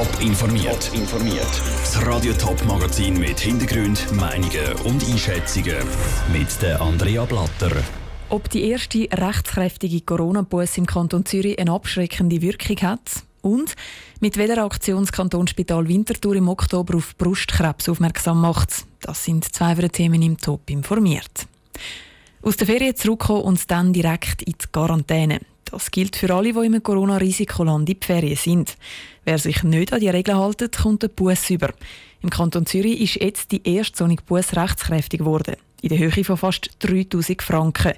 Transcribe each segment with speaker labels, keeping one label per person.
Speaker 1: Top informiert. informiert. Das Radio Top Magazin mit Hintergrund, Meinungen und Einschätzungen mit der Andrea Blatter.
Speaker 2: Ob die erste rechtskräftige Corona-Busse im Kanton Zürich eine abschreckende Wirkung hat und mit welcher Aktion das Kantonsspital Winterthur im Oktober auf Brustkrebs aufmerksam macht, das sind zwei Themen im Top informiert. Aus der Ferien zurückkommen und dann direkt in die Quarantäne. Das gilt für alle, die im Corona-Risikoland in die Ferien sind. Wer sich nicht an die Regeln hält, kommt einen Bus über. Im Kanton Zürich ist jetzt die erste Sonic Bus rechtskräftig geworden. In der Höhe von fast 3000 Franken.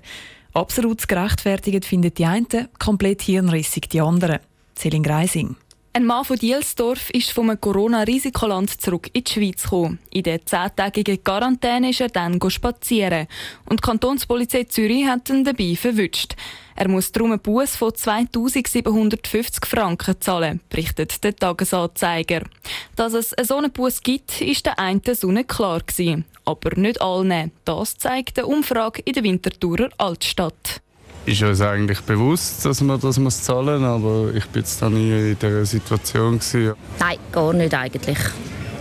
Speaker 2: Absolut gerechtfertigt finden die einen, komplett hirnrissig die anderen. Celine Greising.
Speaker 3: Ein Mann von Dielsdorf ist vom Corona-Risikoland zurück in die Schweiz gekommen. In der zehntägigen Quarantäne ist er dann spazieren. Und die Kantonspolizei Zürich hat ihn dabei verwünscht. Er muss darum einen Buß von 2750 Franken zahlen, berichtet der Tagesanzeiger. Dass es so einen Buß gibt, ist der einen Sonne klar gewesen. Aber nicht allen. Das zeigt eine Umfrage in der Winterthurer Altstadt
Speaker 4: ist uns eigentlich bewusst, dass wir das muss zahlen aber ich bin jetzt nie in dieser Situation. Gewesen.
Speaker 5: Nein, gar nicht eigentlich.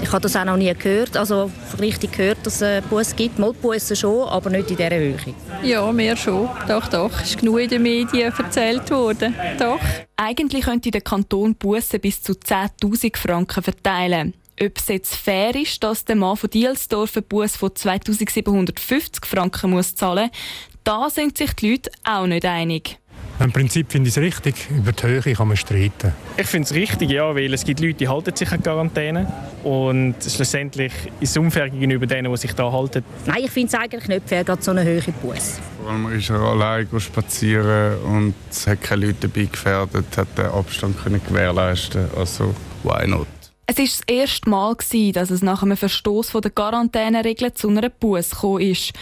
Speaker 5: Ich habe das auch noch nie gehört, also richtig gehört, dass es Bus gibt. Mal Busse schon, aber nicht in dieser Höhe.
Speaker 6: Ja, mehr schon. Doch, doch. Ist genug in den Medien erzählt worden. Doch.
Speaker 3: Eigentlich könnte der Kanton Busse bis zu 10'000 Franken verteilen. Ob es jetzt fair ist, dass der Mann von Dielsdorf einen Bus von 2750 Franken muss zahlen muss, da sind sich die Leute auch nicht einig.
Speaker 7: Im Prinzip finde ich es richtig. Über die Höhe kann man streiten.
Speaker 8: Ich finde es richtig, ja, weil es gibt Leute, die halten sich an Quarantäne und schlussendlich ist es unfair gegenüber denen, die sich da halten.
Speaker 5: Nein, ich finde es eigentlich nicht fair, gerade so eine Höhe Bus.
Speaker 4: Vor allem ist er allein spazieren und es hat keine Leute dabei gefährdet, hat den Abstand können gewährleisten. Also, why not?
Speaker 3: Es war das erste Mal, dass es nach einem Verstoß der Quarantäneregeln zu einer Buß gekommen ist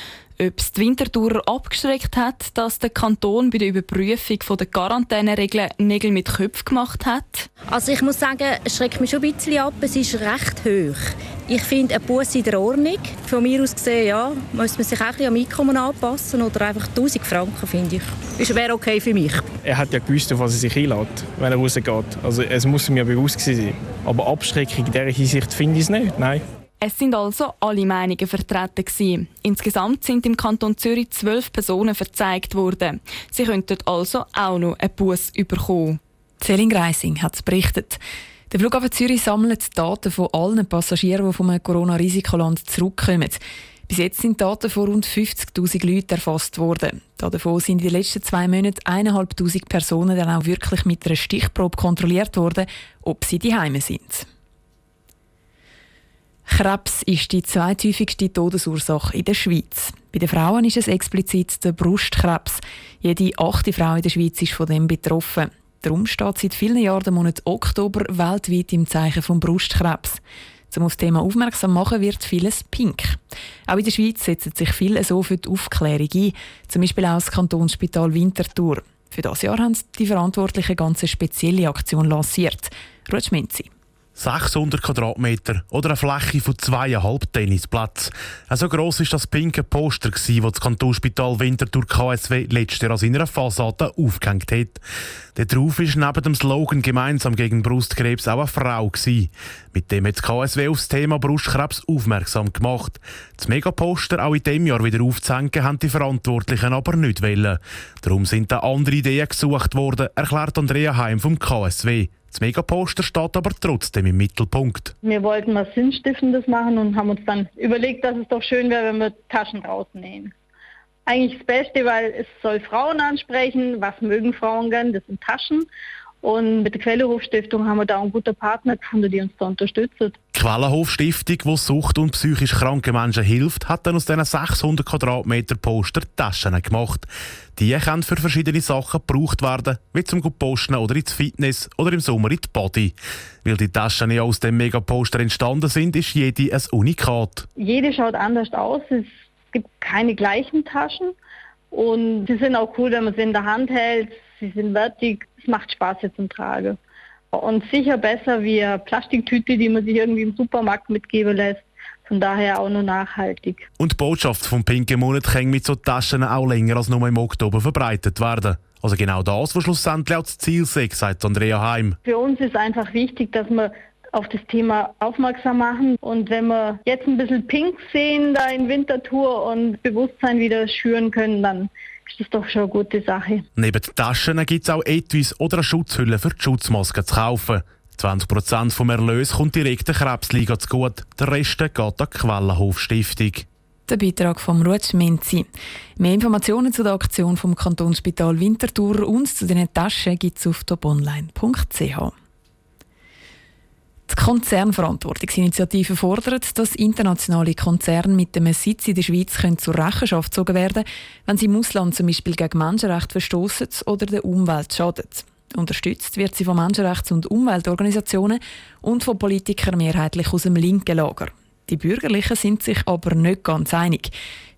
Speaker 3: ob es die Winterthurer abgeschreckt hat, dass der Kanton bei der Überprüfung der Quarantäneregeln Nägel mit Köpfen gemacht hat?
Speaker 5: Also ich muss sagen, es schreckt mich schon ein bisschen ab. Es ist recht hoch. Ich finde ein Bus in der Ordnung. Von mir aus gesehen, ja, muss man sich auch ein bisschen am Einkommen anpassen oder einfach 1000 Franken, finde ich. Das wäre okay für mich.
Speaker 8: Er hat ja gewusst, auf was er sich einlädt, wenn er rausgeht. Also es muss ihm ja bewusst sein. Aber Abschreckung in dieser Hinsicht finde ich es nicht, nein.
Speaker 3: Es sind also alle Meinungen vertreten gewesen. Insgesamt sind im Kanton Zürich zwölf Personen verzeigt worden. Sie könnten also auch noch einen Bus überkommen.
Speaker 2: Celine Greising hat es berichtet. Der Flughafen Zürich sammelt Daten von allen Passagieren, die vom Corona-Risikoland zurückkommen. Bis jetzt sind Daten von rund 50.000 Leuten erfasst worden. Davon sind in den letzten zwei Monaten 1'500 Personen dann auch wirklich mit einer Stichprobe kontrolliert worden, ob sie die Heime sind. Krebs ist die zweithäufigste Todesursache in der Schweiz. Bei den Frauen ist es explizit der Brustkrebs. Jede achte Frau in der Schweiz ist von dem betroffen. Darum steht seit vielen Jahren der Monat Oktober weltweit im Zeichen vom Brustkrebs. Zum auf das Thema aufmerksam machen wird vieles pink. Auch in der Schweiz setzen sich viele so für die Aufklärung ein, zum Beispiel auch das Kantonsspital Winterthur. Für das Jahr haben die Verantwortlichen eine ganz spezielle Aktion lanciert. Rutsch Menzi.
Speaker 9: 600 Quadratmeter oder eine Fläche von zweieinhalb Tennisplätzen. So gross war das pinke Poster, das das Kantonsspital Winterthur KSW letztes Jahr an seiner Fassade aufgehängt hat. Darauf war neben dem Slogan «Gemeinsam gegen Brustkrebs» auch eine Frau. Gewesen. Mit dem hat das KSW auf das Thema Brustkrebs aufmerksam gemacht. Das Megaposter auch in diesem Jahr wieder aufzuhängen, haben die Verantwortlichen aber nicht wollen. Darum sind da andere Ideen gesucht worden, erklärt Andrea Heim vom KSW. Das Megaposter steht aber trotzdem im Mittelpunkt.
Speaker 10: Wir wollten was Sinnstiftendes machen und haben uns dann überlegt, dass es doch schön wäre, wenn wir Taschen rausnehmen. Eigentlich das Beste, weil es soll Frauen ansprechen. Was mögen Frauen gern? Das sind Taschen. Und mit der Quellenhof-Stiftung haben wir da einen guten Partner gefunden, die uns da unterstützt. Die
Speaker 9: Quellenhof-Stiftung, die Sucht- und psychisch kranken Menschen hilft, hat dann aus diesen 600 Quadratmeter Poster Taschen gemacht. Die können für verschiedene Sachen gebraucht werden, wie zum Posten oder ins Fitness oder im Sommer in die Body. Weil die Taschen ja aus dem Megaposter entstanden sind, ist jede ein Unikat.
Speaker 10: Jede schaut anders aus. Es gibt keine gleichen Taschen. Und sie sind auch cool, wenn man sie in der Hand hält. Sie sind wertig. Es macht Spaß jetzt zum Tragen. Und sicher besser wie eine Plastiktüte, die man sich irgendwie im Supermarkt mitgeben lässt. Von daher auch noch nachhaltig.
Speaker 9: Und die Botschaft vom Pinken Monat kann mit so Taschen auch länger als nur im Oktober verbreitet werden. Also genau das, was schlussendlich auch das Ziel ist, sagt Andrea Heim.
Speaker 10: Für uns ist einfach wichtig, dass man auf das Thema aufmerksam machen. Und wenn wir jetzt ein bisschen Pink sehen da in Winterthur und Bewusstsein wieder schüren können, dann ist das doch schon eine gute Sache.
Speaker 9: Neben den Taschen gibt es auch Etwas oder eine Schutzhülle für die Schutzmaske zu kaufen. 20% vom Erlös kommt direkt der Krebsliga zu gut, der Rest geht an die Quellenhof Stiftung.
Speaker 2: Der Beitrag von Ruth Menzi. Mehr Informationen zu der Aktion vom Kantonsspital Winterthur und zu den Taschen gibt es auf toponline.ch. Die Konzernverantwortungsinitiative fordert, dass internationale Konzerne mit einem Sitz in der Schweiz können zur Rechenschaft gezogen werden wenn sie im Ausland zum Beispiel gegen Menschenrechte verstoßen oder der Umwelt schaden. Unterstützt wird sie von Menschenrechts- und Umweltorganisationen und von Politikern mehrheitlich aus dem linken Lager. Die Bürgerlichen sind sich aber nicht ganz einig.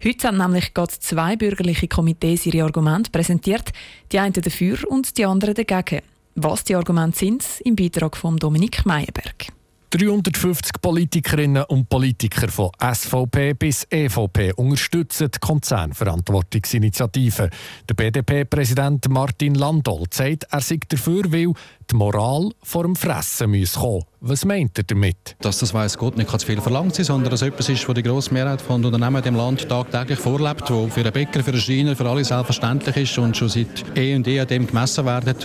Speaker 2: Heute haben nämlich gerade zwei bürgerliche Komitees ihre Argumente präsentiert, die einen dafür und die anderen dagegen. Was die Argumente sind, im Beitrag von Dominik Meyerberg.
Speaker 11: 350 Politikerinnen und Politiker von SVP bis EVP unterstützen die Konzernverantwortungsinitiative. Der BDP-Präsident Martin Landolt sagt, er sei dafür, weil die Moral vor dem Fressen kommen. Was meint er damit?
Speaker 12: Dass das weiß Gott nicht zu viel verlangt ist, sondern dass etwas ist, was die grosse Mehrheit von Unternehmen im Land tagtäglich vorlebt, wo für einen Bäcker, für einen Schreiner, für alle selbstverständlich ist und schon seit eh und eh an dem gemessen werden.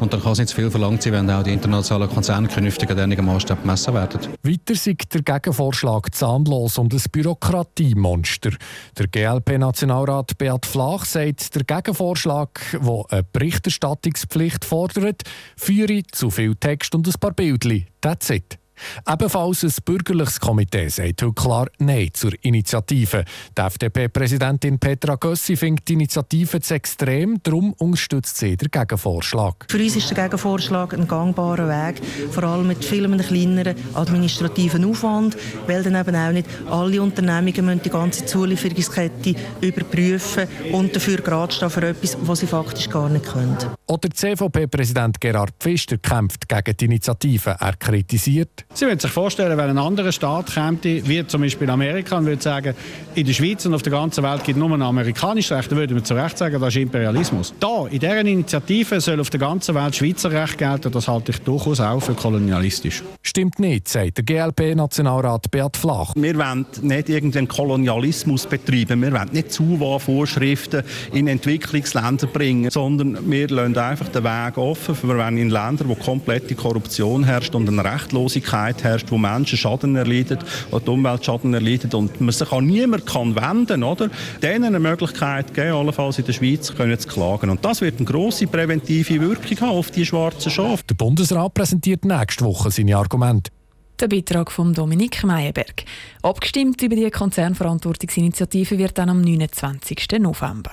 Speaker 12: Und dann kann es nicht zu viel verlangt sein, wenn auch die internationalen Konzerne künftig an diesen Maßstab gemessen werden.
Speaker 11: Weiter sieht der Gegenvorschlag zahnlos und ein Bürokratiemonster. Der GLP-Nationalrat Beat Flach sagt, der Gegenvorschlag, der eine Berichterstattungspflicht fordert, führe zu viel Text und ein paar Bildchen. That's it. Ebenfalls ein bürgerliches Komitee sagt heute klar Nein zur Initiative. Die FDP-Präsidentin Petra Gössi findet die Initiative zu extrem, darum unterstützt sie den Gegenvorschlag.
Speaker 13: Für uns ist der Gegenvorschlag ein gangbarer Weg, vor allem mit viel kleineren administrativen Aufwand, weil dann eben auch nicht alle Unternehmungen müssen die ganze Zulieferungskette überprüfen und dafür gerade stehen für etwas, was sie faktisch gar nicht können.
Speaker 11: Oder CVP-Präsident Gerhard Pfister kämpft gegen die Initiative. Er kritisiert,
Speaker 14: Sie können sich vorstellen, wenn ein anderer Staat käme, wie zum Beispiel Amerika, und würde sagen, in der Schweiz und auf der ganzen Welt gibt es nur ein amerikanisches Recht, dann würde man zu Recht sagen, das ist Imperialismus. Da, in dieser Initiative soll auf der ganzen Welt Schweizer Recht gelten, das halte ich durchaus auch für kolonialistisch.
Speaker 11: Stimmt nicht, sagt der GLP-Nationalrat Beat Flach.
Speaker 15: Wir wollen nicht irgendeinen Kolonialismus betreiben, wir wollen nicht Zuwahlvorschriften in Entwicklungsländer bringen, sondern wir lassen einfach den Weg offen, für wenn in Ländern, wo komplette Korruption herrscht und eine Rechtlosigkeit herrscht, wo Menschen Schaden erleiden, wo die Umwelt Schaden erleidet und man sich an niemand kann wenden, oder? Denen eine Möglichkeit geben, allenfalls in der Schweiz können zu klagen. Und das wird eine grosse präventive Wirkung haben auf die schwarzen Schafe.
Speaker 11: Der Bundesrat präsentiert nächste Woche seine Argumente.
Speaker 2: Der Beitrag von Dominik Meyerberg. Abgestimmt über die Konzernverantwortungsinitiative wird dann am 29. November.